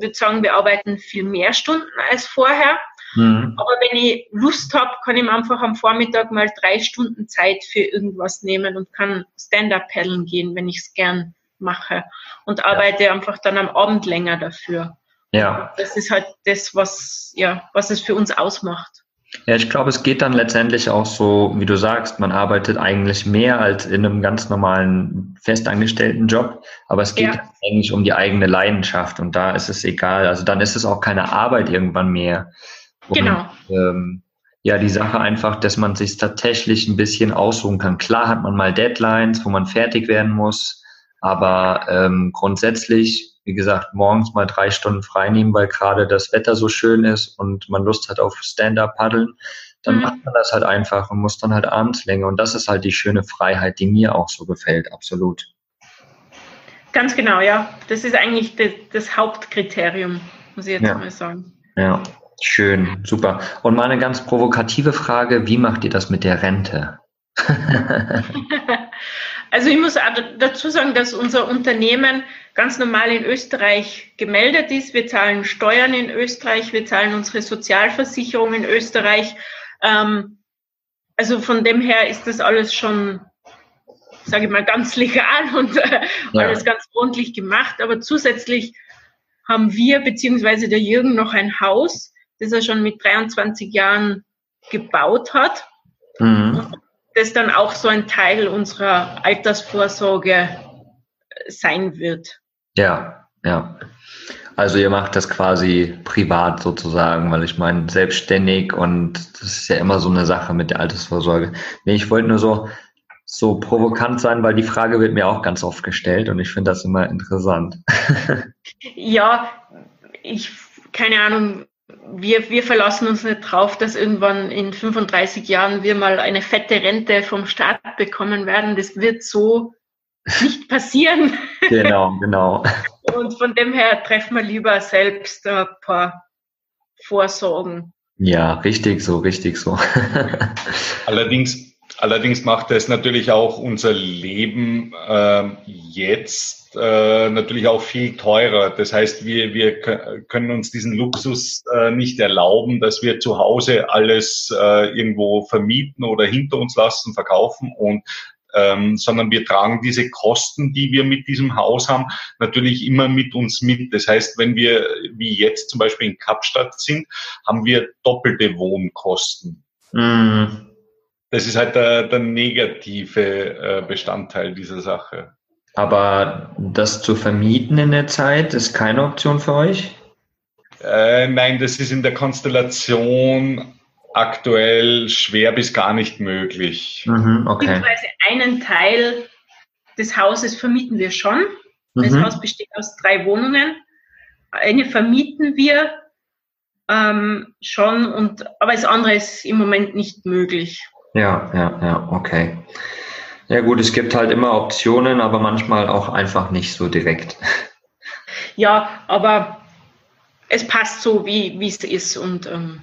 würde sagen, wir arbeiten viel mehr Stunden als vorher. Mhm. Aber wenn ich Lust habe, kann ich mir einfach am Vormittag mal drei Stunden Zeit für irgendwas nehmen und kann Stand-up paddeln gehen, wenn ich es gern mache und arbeite ja. einfach dann am Abend länger dafür. Ja. Das ist halt das, was, ja, was es für uns ausmacht. Ja, ich glaube, es geht dann letztendlich auch so, wie du sagst, man arbeitet eigentlich mehr als in einem ganz normalen festangestellten Job, aber es geht ja. eigentlich um die eigene Leidenschaft und da ist es egal. Also dann ist es auch keine Arbeit irgendwann mehr. Und, genau. Ähm, ja, die Sache einfach, dass man sich tatsächlich ein bisschen aussuchen kann. Klar hat man mal Deadlines, wo man fertig werden muss, aber ähm, grundsätzlich wie gesagt, morgens mal drei Stunden frei nehmen, weil gerade das Wetter so schön ist und man Lust hat auf Stand-up-Paddeln, dann mhm. macht man das halt einfach und muss dann halt abends länger. Und das ist halt die schöne Freiheit, die mir auch so gefällt, absolut. Ganz genau, ja. Das ist eigentlich das, das Hauptkriterium, muss ich jetzt ja. mal sagen. Ja, schön, super. Und mal eine ganz provokative Frage, wie macht ihr das mit der Rente? also ich muss dazu sagen, dass unser Unternehmen ganz normal in Österreich gemeldet ist. Wir zahlen Steuern in Österreich, wir zahlen unsere Sozialversicherung in Österreich. Ähm, also von dem her ist das alles schon, sage ich mal, ganz legal und äh, ja. alles ganz ordentlich gemacht. Aber zusätzlich haben wir beziehungsweise der Jürgen noch ein Haus, das er schon mit 23 Jahren gebaut hat. Mhm. Das dann auch so ein Teil unserer Altersvorsorge sein wird. Ja, ja. Also ihr macht das quasi privat sozusagen, weil ich meine, selbstständig und das ist ja immer so eine Sache mit der Altersvorsorge. Nee, ich wollte nur so, so provokant sein, weil die Frage wird mir auch ganz oft gestellt und ich finde das immer interessant. ja, ich, keine Ahnung, wir, wir verlassen uns nicht drauf, dass irgendwann in 35 Jahren wir mal eine fette Rente vom Staat bekommen werden. Das wird so nicht passieren. Genau, genau. Und von dem her treffen wir lieber selbst ein paar Vorsorgen. Ja, richtig so, richtig so. allerdings, allerdings macht es natürlich auch unser Leben äh, jetzt äh, natürlich auch viel teurer. Das heißt, wir, wir können uns diesen Luxus äh, nicht erlauben, dass wir zu Hause alles äh, irgendwo vermieten oder hinter uns lassen, verkaufen und ähm, sondern wir tragen diese Kosten, die wir mit diesem Haus haben, natürlich immer mit uns mit. Das heißt, wenn wir wie jetzt zum Beispiel in Kapstadt sind, haben wir doppelte Wohnkosten. Mm. Das ist halt der, der negative äh, Bestandteil dieser Sache. Aber das zu vermieten in der Zeit ist keine Option für euch? Äh, nein, das ist in der Konstellation aktuell schwer bis gar nicht möglich. Mhm, okay. Beziehungsweise einen Teil des Hauses vermieten wir schon. Das mhm. Haus besteht aus drei Wohnungen. Eine vermieten wir ähm, schon, und, aber das andere ist im Moment nicht möglich. Ja, ja, ja, okay. Ja gut, es gibt halt immer Optionen, aber manchmal auch einfach nicht so direkt. Ja, aber es passt so, wie es ist und ähm,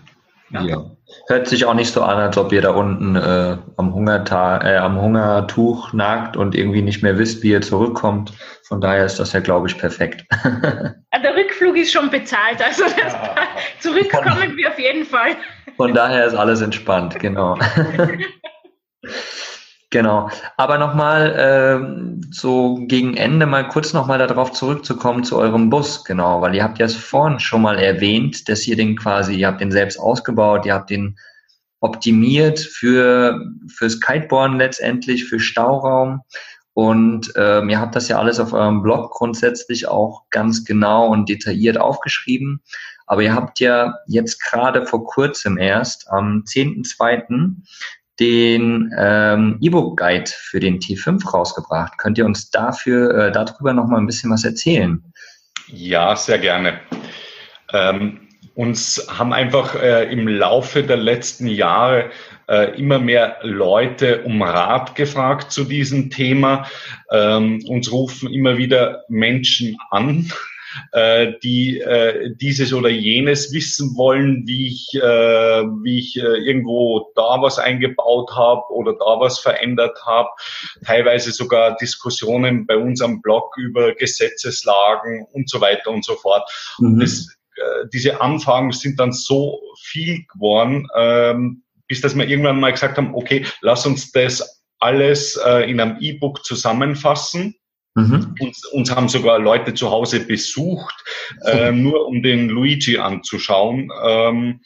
ja. ja. Hört sich auch nicht so an, als ob ihr da unten äh, am, Hungertag, äh, am Hungertuch nagt und irgendwie nicht mehr wisst, wie ihr zurückkommt. Von daher ist das ja, glaube ich, perfekt. Der Rückflug ist schon bezahlt, also ja. zurückkommen wir auf jeden Fall. Von daher ist alles entspannt, genau. Genau. Aber nochmal äh, so gegen Ende mal kurz nochmal darauf zurückzukommen zu eurem Bus, genau, weil ihr habt ja es vorhin schon mal erwähnt, dass ihr den quasi, ihr habt den selbst ausgebaut, ihr habt den optimiert für fürs Kiteboarden letztendlich, für Stauraum. Und ähm, ihr habt das ja alles auf eurem Blog grundsätzlich auch ganz genau und detailliert aufgeschrieben. Aber ihr habt ja jetzt gerade vor kurzem erst am 10.2 den ähm, E-Book-Guide für den T5 rausgebracht. Könnt ihr uns dafür, äh, darüber noch mal ein bisschen was erzählen? Ja, sehr gerne. Ähm, uns haben einfach äh, im Laufe der letzten Jahre äh, immer mehr Leute um Rat gefragt zu diesem Thema. Ähm, uns rufen immer wieder Menschen an, äh, die äh, dieses oder jenes wissen wollen, wie ich, äh, wie ich äh, irgendwo da was eingebaut habe oder da was verändert habe. Teilweise sogar Diskussionen bei uns am Blog über Gesetzeslagen und so weiter und so fort. Mhm. Das, äh, diese Anfragen sind dann so viel geworden, ähm, bis dass wir irgendwann mal gesagt haben, okay, lass uns das alles äh, in einem E-Book zusammenfassen Mhm. Uns, uns haben sogar Leute zu Hause besucht, äh, nur um den Luigi anzuschauen. Ähm,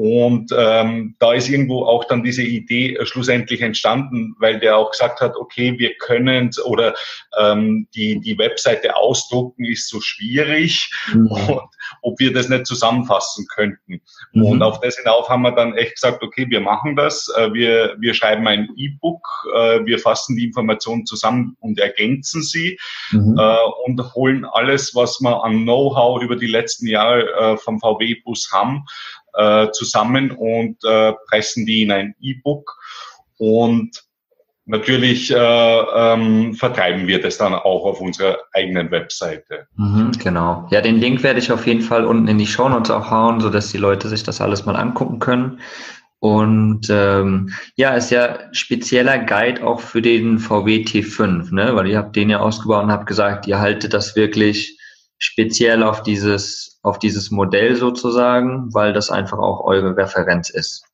und ähm, da ist irgendwo auch dann diese Idee äh, schlussendlich entstanden, weil der auch gesagt hat, okay, wir können oder ähm, die, die Webseite ausdrucken ist so schwierig mhm. und ob wir das nicht zusammenfassen könnten. Mhm. Und auf das hinauf haben wir dann echt gesagt, okay, wir machen das, äh, wir, wir schreiben ein E-Book, äh, wir fassen die Informationen zusammen und ergänzen sie mhm. äh, und holen alles, was wir an Know-how über die letzten Jahre äh, vom VW-Bus haben, äh, zusammen und äh, pressen die in ein E-Book und natürlich äh, ähm, vertreiben wir das dann auch auf unserer eigenen Webseite. Mhm, genau. Ja, den Link werde ich auf jeden Fall unten in die Show Notes auch hauen, sodass die Leute sich das alles mal angucken können. Und ähm, ja, ist ja spezieller Guide auch für den VW T5, ne? Weil ihr habt den ja ausgebaut und habt gesagt, ihr haltet das wirklich speziell auf dieses, auf dieses Modell sozusagen, weil das einfach auch eure Referenz ist.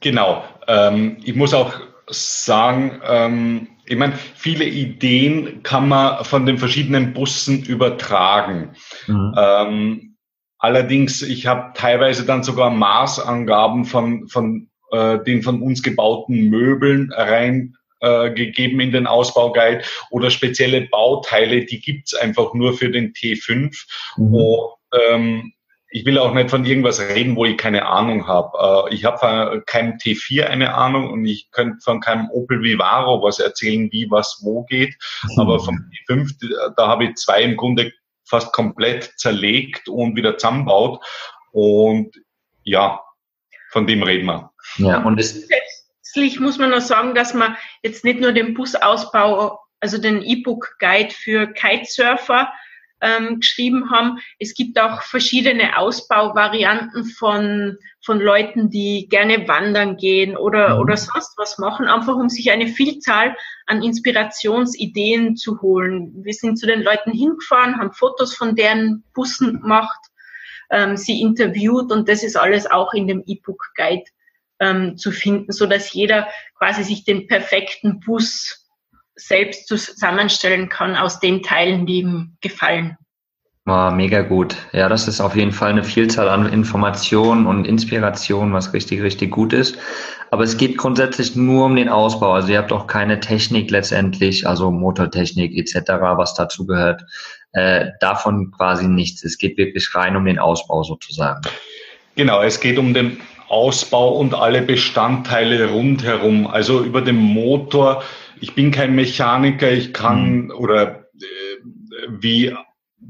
Genau. Ähm, ich muss auch sagen, ähm, ich meine, viele Ideen kann man von den verschiedenen Bussen übertragen. Mhm. Ähm, allerdings, ich habe teilweise dann sogar Maßangaben von, von äh, den von uns gebauten Möbeln rein äh, gegeben in den Ausbauguide oder spezielle Bauteile, die gibt's einfach nur für den T5. Mhm. Und, ähm, ich will auch nicht von irgendwas reden, wo ich keine Ahnung habe. Äh, ich habe von keinem T4 eine Ahnung und ich könnte von keinem Opel Vivaro was erzählen, wie was wo geht. Mhm. Aber vom T5, da habe ich zwei im Grunde fast komplett zerlegt und wieder zusammenbaut. Und ja, von dem reden wir. Ja, und es Zusätzlich muss man noch sagen, dass man jetzt nicht nur den Busausbau, also den E-Book-Guide für Kitesurfer ähm, geschrieben haben. Es gibt auch verschiedene Ausbauvarianten von, von Leuten, die gerne wandern gehen oder, mhm. oder sonst was machen, einfach um sich eine Vielzahl an Inspirationsideen zu holen. Wir sind zu den Leuten hingefahren, haben Fotos von deren Bussen gemacht, ähm, sie interviewt und das ist alles auch in dem E-Book-Guide ähm, zu finden, so dass jeder quasi sich den perfekten Bus selbst zusammenstellen kann aus den Teilen, die ihm gefallen. Wow, mega gut. Ja, das ist auf jeden Fall eine Vielzahl an Informationen und Inspiration, was richtig, richtig gut ist. Aber es geht grundsätzlich nur um den Ausbau. Also ihr habt auch keine Technik letztendlich, also Motortechnik etc., was dazu gehört. Äh, davon quasi nichts. Es geht wirklich rein um den Ausbau sozusagen. Genau, es geht um den Ausbau und alle Bestandteile rundherum. Also über den Motor. Ich bin kein Mechaniker, ich kann mhm. oder äh, wie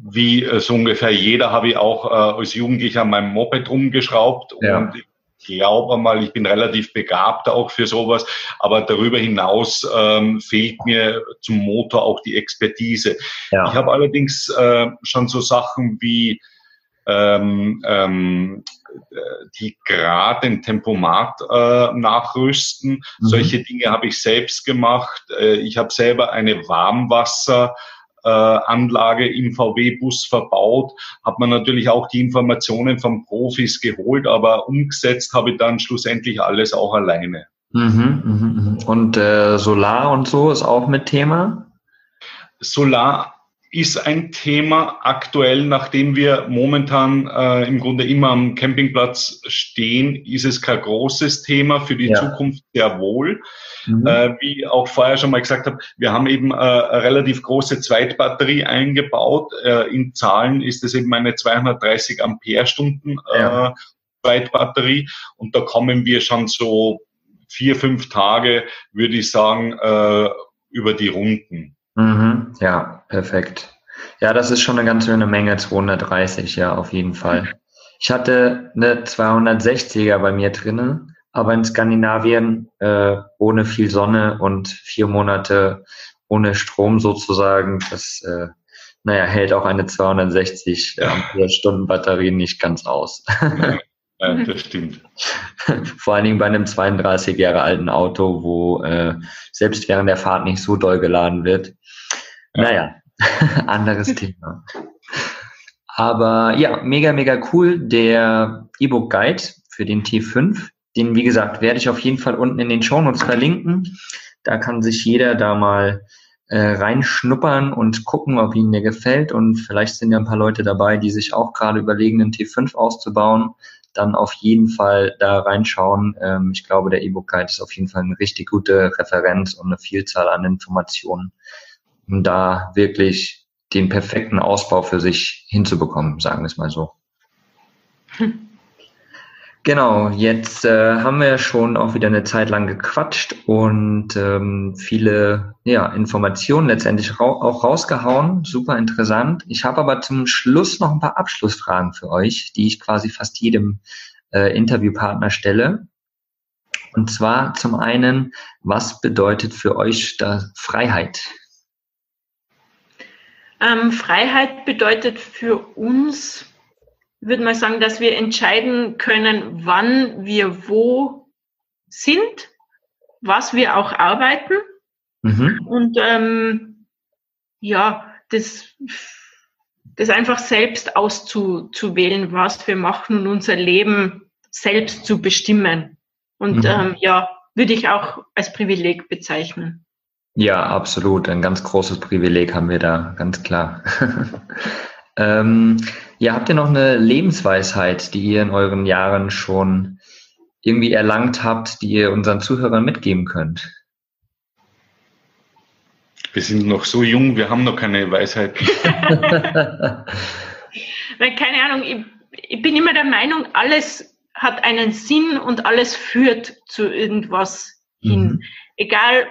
wie äh, so ungefähr jeder habe ich auch äh, als Jugendlicher an meinem Moped rumgeschraubt ja. und ich glaube mal, ich bin relativ begabt auch für sowas, aber darüber hinaus ähm, fehlt mir zum Motor auch die Expertise. Ja. Ich habe allerdings äh, schon so Sachen wie ähm, ähm, die gerade den Tempomat äh, nachrüsten. Mhm. Solche Dinge habe ich selbst gemacht. Äh, ich habe selber eine Warmwasser äh, Anlage im VW-Bus verbaut, hat man natürlich auch die Informationen von Profis geholt, aber umgesetzt habe ich dann schlussendlich alles auch alleine. Mhm, mh, mh. Und äh, Solar und so ist auch mit Thema? Solar ist ein Thema aktuell, nachdem wir momentan äh, im Grunde immer am Campingplatz stehen, ist es kein großes Thema für die ja. Zukunft sehr wohl. Mhm. Äh, wie auch vorher schon mal gesagt habe, wir haben eben äh, eine relativ große Zweitbatterie eingebaut. Äh, in Zahlen ist es eben eine 230 Ampere-Stunden äh, ja. Zweitbatterie und da kommen wir schon so vier, fünf Tage, würde ich sagen, äh, über die Runden. Mhm, ja, perfekt. Ja, das ist schon eine ganz schöne Menge, 230, ja, auf jeden Fall. Ich hatte eine 260er bei mir drinnen, aber in Skandinavien äh, ohne viel Sonne und vier Monate ohne Strom sozusagen, das äh, naja, hält auch eine 260 Ampere Stunden Batterie nicht ganz aus. Ja, das stimmt. Vor allen Dingen bei einem 32 Jahre alten Auto, wo äh, selbst während der Fahrt nicht so doll geladen wird. Ja. Naja, anderes Thema. Aber ja, mega, mega cool. Der E-Book Guide für den T5, den, wie gesagt, werde ich auf jeden Fall unten in den Shownotes verlinken. Da kann sich jeder da mal äh, reinschnuppern und gucken, ob ihnen der gefällt. Und vielleicht sind ja ein paar Leute dabei, die sich auch gerade überlegen, einen T5 auszubauen dann auf jeden Fall da reinschauen. Ähm, ich glaube, der E-Book Guide ist auf jeden Fall eine richtig gute Referenz und eine Vielzahl an Informationen, um da wirklich den perfekten Ausbau für sich hinzubekommen, sagen wir es mal so. Hm. Genau, jetzt äh, haben wir schon auch wieder eine Zeit lang gequatscht und ähm, viele ja, Informationen letztendlich ra auch rausgehauen. Super interessant. Ich habe aber zum Schluss noch ein paar Abschlussfragen für euch, die ich quasi fast jedem äh, Interviewpartner stelle. Und zwar zum einen, was bedeutet für euch da Freiheit? Ähm, Freiheit bedeutet für uns würde mal sagen, dass wir entscheiden können, wann wir wo sind, was wir auch arbeiten. Mhm. Und ähm, ja, das, das einfach selbst auszuwählen, was wir machen und unser Leben selbst zu bestimmen. Und mhm. ähm, ja, würde ich auch als Privileg bezeichnen. Ja, absolut. Ein ganz großes Privileg haben wir da, ganz klar. ähm, ja, habt ihr noch eine Lebensweisheit, die ihr in euren Jahren schon irgendwie erlangt habt, die ihr unseren Zuhörern mitgeben könnt? Wir sind noch so jung, wir haben noch keine Weisheit. keine Ahnung, ich, ich bin immer der Meinung, alles hat einen Sinn und alles führt zu irgendwas mhm. hin. Egal,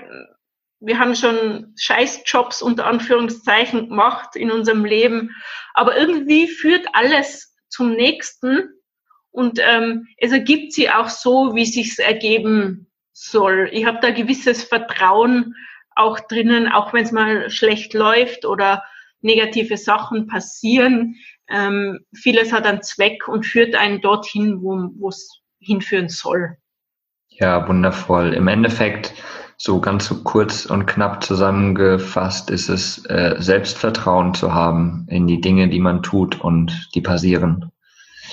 wir haben schon Scheißjobs unter Anführungszeichen gemacht in unserem Leben, aber irgendwie führt alles zum nächsten und ähm, es ergibt sich auch so, wie sich's ergeben soll. Ich habe da gewisses Vertrauen auch drinnen, auch wenn es mal schlecht läuft oder negative Sachen passieren. Ähm, vieles hat einen Zweck und führt einen dorthin, wo es hinführen soll. Ja, wundervoll. Im Endeffekt, so ganz so kurz und knapp zusammengefasst, ist es äh, Selbstvertrauen zu haben in die Dinge, die man tut und die passieren.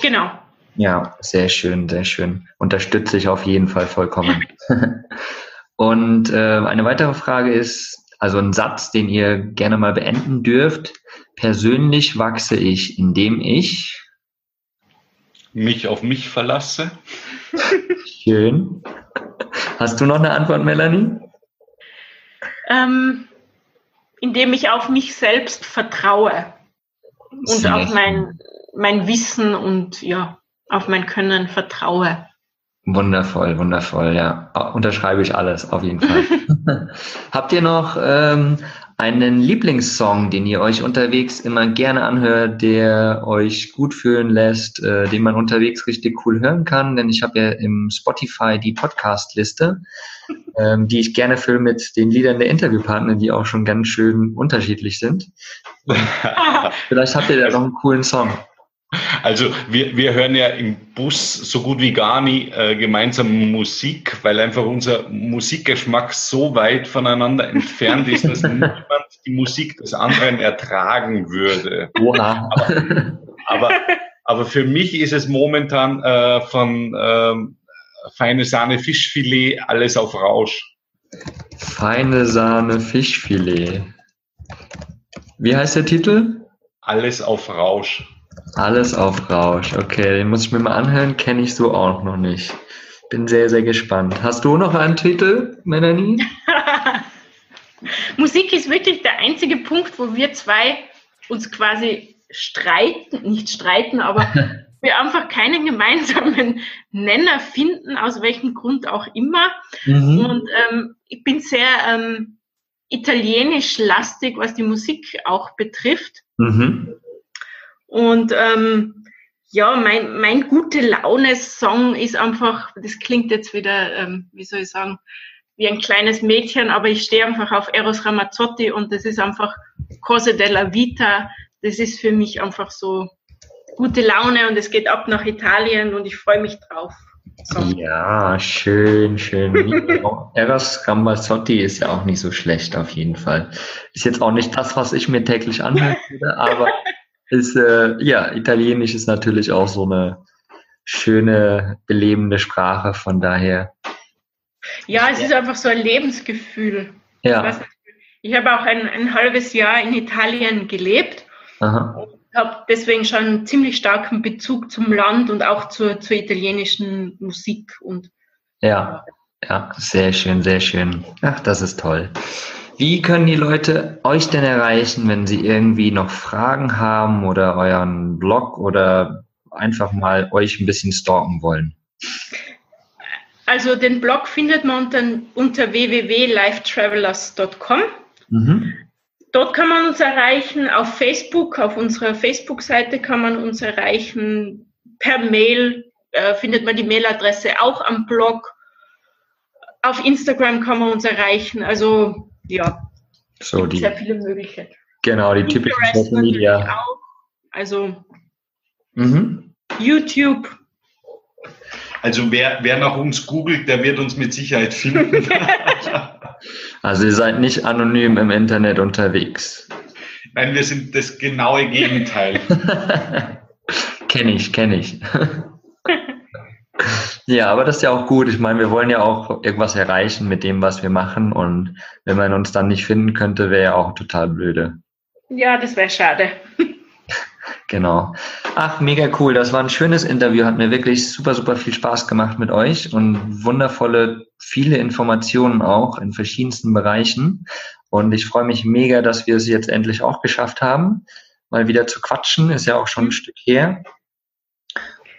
Genau. Ja, sehr schön, sehr schön. Unterstütze ich auf jeden Fall vollkommen. und äh, eine weitere Frage ist, also ein Satz, den ihr gerne mal beenden dürft. Persönlich wachse ich, indem ich mich auf mich verlasse. Schön. Hast du noch eine Antwort, Melanie? Ähm, indem ich auf mich selbst vertraue und Sehr auf mein, mein Wissen und ja, auf mein Können vertraue. Wundervoll, wundervoll, ja. Unterschreibe ich alles, auf jeden Fall. Habt ihr noch ähm, einen Lieblingssong, den ihr euch unterwegs immer gerne anhört, der euch gut fühlen lässt, äh, den man unterwegs richtig cool hören kann? Denn ich habe ja im Spotify die Podcast-Liste, ähm, die ich gerne fülle mit den Liedern der Interviewpartner, die auch schon ganz schön unterschiedlich sind. Vielleicht habt ihr da noch einen coolen Song. Also wir, wir hören ja im Bus so gut wie gar nie äh, gemeinsam Musik, weil einfach unser Musikgeschmack so weit voneinander entfernt ist, dass niemand die Musik des anderen ertragen würde. Oha. Aber, aber, aber für mich ist es momentan äh, von äh, feine Sahne Fischfilet alles auf Rausch. Feine Sahne Fischfilet. Wie heißt der Titel? Alles auf Rausch. Alles auf Rausch. Okay, den muss ich mir mal anhören, kenne ich so auch noch nicht. Bin sehr, sehr gespannt. Hast du noch einen Titel, Melanie? Musik ist wirklich der einzige Punkt, wo wir zwei uns quasi streiten, nicht streiten, aber wir einfach keinen gemeinsamen Nenner finden, aus welchem Grund auch immer. Mhm. Und ähm, ich bin sehr ähm, italienisch lastig, was die Musik auch betrifft. Mhm. Und ähm, ja, mein, mein gute Laune-Song ist einfach, das klingt jetzt wieder, ähm, wie soll ich sagen, wie ein kleines Mädchen, aber ich stehe einfach auf Eros Ramazzotti und das ist einfach Cose della Vita. Das ist für mich einfach so gute Laune und es geht ab nach Italien und ich freue mich drauf. So. Ja, schön, schön. Eros Ramazzotti ist ja auch nicht so schlecht auf jeden Fall. Ist jetzt auch nicht das, was ich mir täglich anhöre, aber ist, äh, ja, Italienisch ist natürlich auch so eine schöne, belebende Sprache, von daher. Ja, es ist einfach so ein Lebensgefühl. Ja. Ich, ich habe auch ein, ein halbes Jahr in Italien gelebt Aha. und habe deswegen schon einen ziemlich starken Bezug zum Land und auch zur, zur italienischen Musik. Und, ja, ja, sehr schön, sehr schön. Ach, das ist toll. Wie können die Leute euch denn erreichen, wenn sie irgendwie noch Fragen haben oder euren Blog oder einfach mal euch ein bisschen stalken wollen? Also den Blog findet man unter, unter www.lifetravelers.com. Mhm. Dort kann man uns erreichen, auf Facebook, auf unserer Facebook-Seite kann man uns erreichen, per Mail äh, findet man die Mailadresse auch am Blog. Auf Instagram kann man uns erreichen. Also ja, so die, sehr viele Möglichkeiten. Genau, die typischen Social Media. Auch. Also mhm. YouTube. Also wer, wer nach uns googelt, der wird uns mit Sicherheit finden. also ihr seid nicht anonym im Internet unterwegs. Nein, wir sind das genaue Gegenteil. kenne ich, kenne ich. Ja, aber das ist ja auch gut. Ich meine, wir wollen ja auch irgendwas erreichen mit dem, was wir machen. Und wenn man uns dann nicht finden könnte, wäre ja auch total blöde. Ja, das wäre schade. Genau. Ach, mega cool. Das war ein schönes Interview. Hat mir wirklich super, super viel Spaß gemacht mit euch und wundervolle, viele Informationen auch in verschiedensten Bereichen. Und ich freue mich mega, dass wir es jetzt endlich auch geschafft haben, mal wieder zu quatschen. Ist ja auch schon ein Stück her.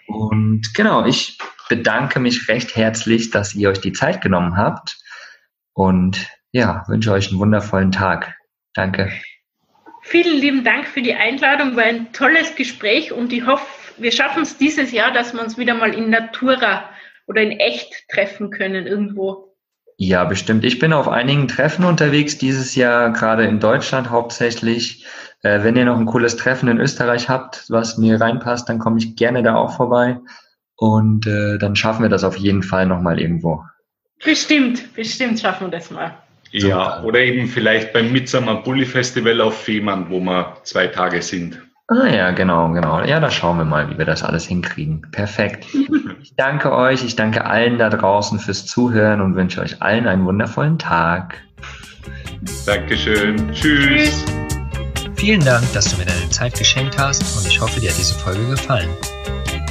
Und genau, ich bedanke mich recht herzlich, dass ihr euch die Zeit genommen habt. Und ja, wünsche euch einen wundervollen Tag. Danke. Vielen lieben Dank für die Einladung. War ein tolles Gespräch und ich hoffe, wir schaffen es dieses Jahr, dass wir uns wieder mal in Natura oder in echt treffen können irgendwo. Ja, bestimmt. Ich bin auf einigen Treffen unterwegs dieses Jahr, gerade in Deutschland hauptsächlich. Äh, wenn ihr noch ein cooles Treffen in Österreich habt, was mir reinpasst, dann komme ich gerne da auch vorbei. Und äh, dann schaffen wir das auf jeden Fall nochmal irgendwo. Bestimmt, bestimmt schaffen wir das mal. Ja, oder eben vielleicht beim Midsummer Bully Festival auf Fehmarn, wo wir zwei Tage sind. Ah ja, genau, genau. Ja, da schauen wir mal, wie wir das alles hinkriegen. Perfekt. Ich danke euch, ich danke allen da draußen fürs Zuhören und wünsche euch allen einen wundervollen Tag. Dankeschön. Tschüss. Vielen Dank, dass du mir deine Zeit geschenkt hast und ich hoffe, dir hat diese Folge gefallen.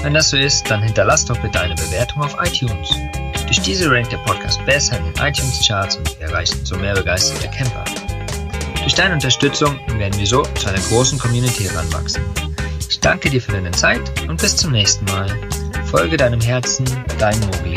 Wenn das so ist, dann hinterlass doch bitte eine Bewertung auf iTunes. Durch diese rankt der Podcast besser in den iTunes-Charts und wir erreichen so mehr begeisterte Camper. Durch deine Unterstützung werden wir so zu einer großen Community heranwachsen. Ich danke dir für deine Zeit und bis zum nächsten Mal. Folge deinem Herzen, dein Mogli.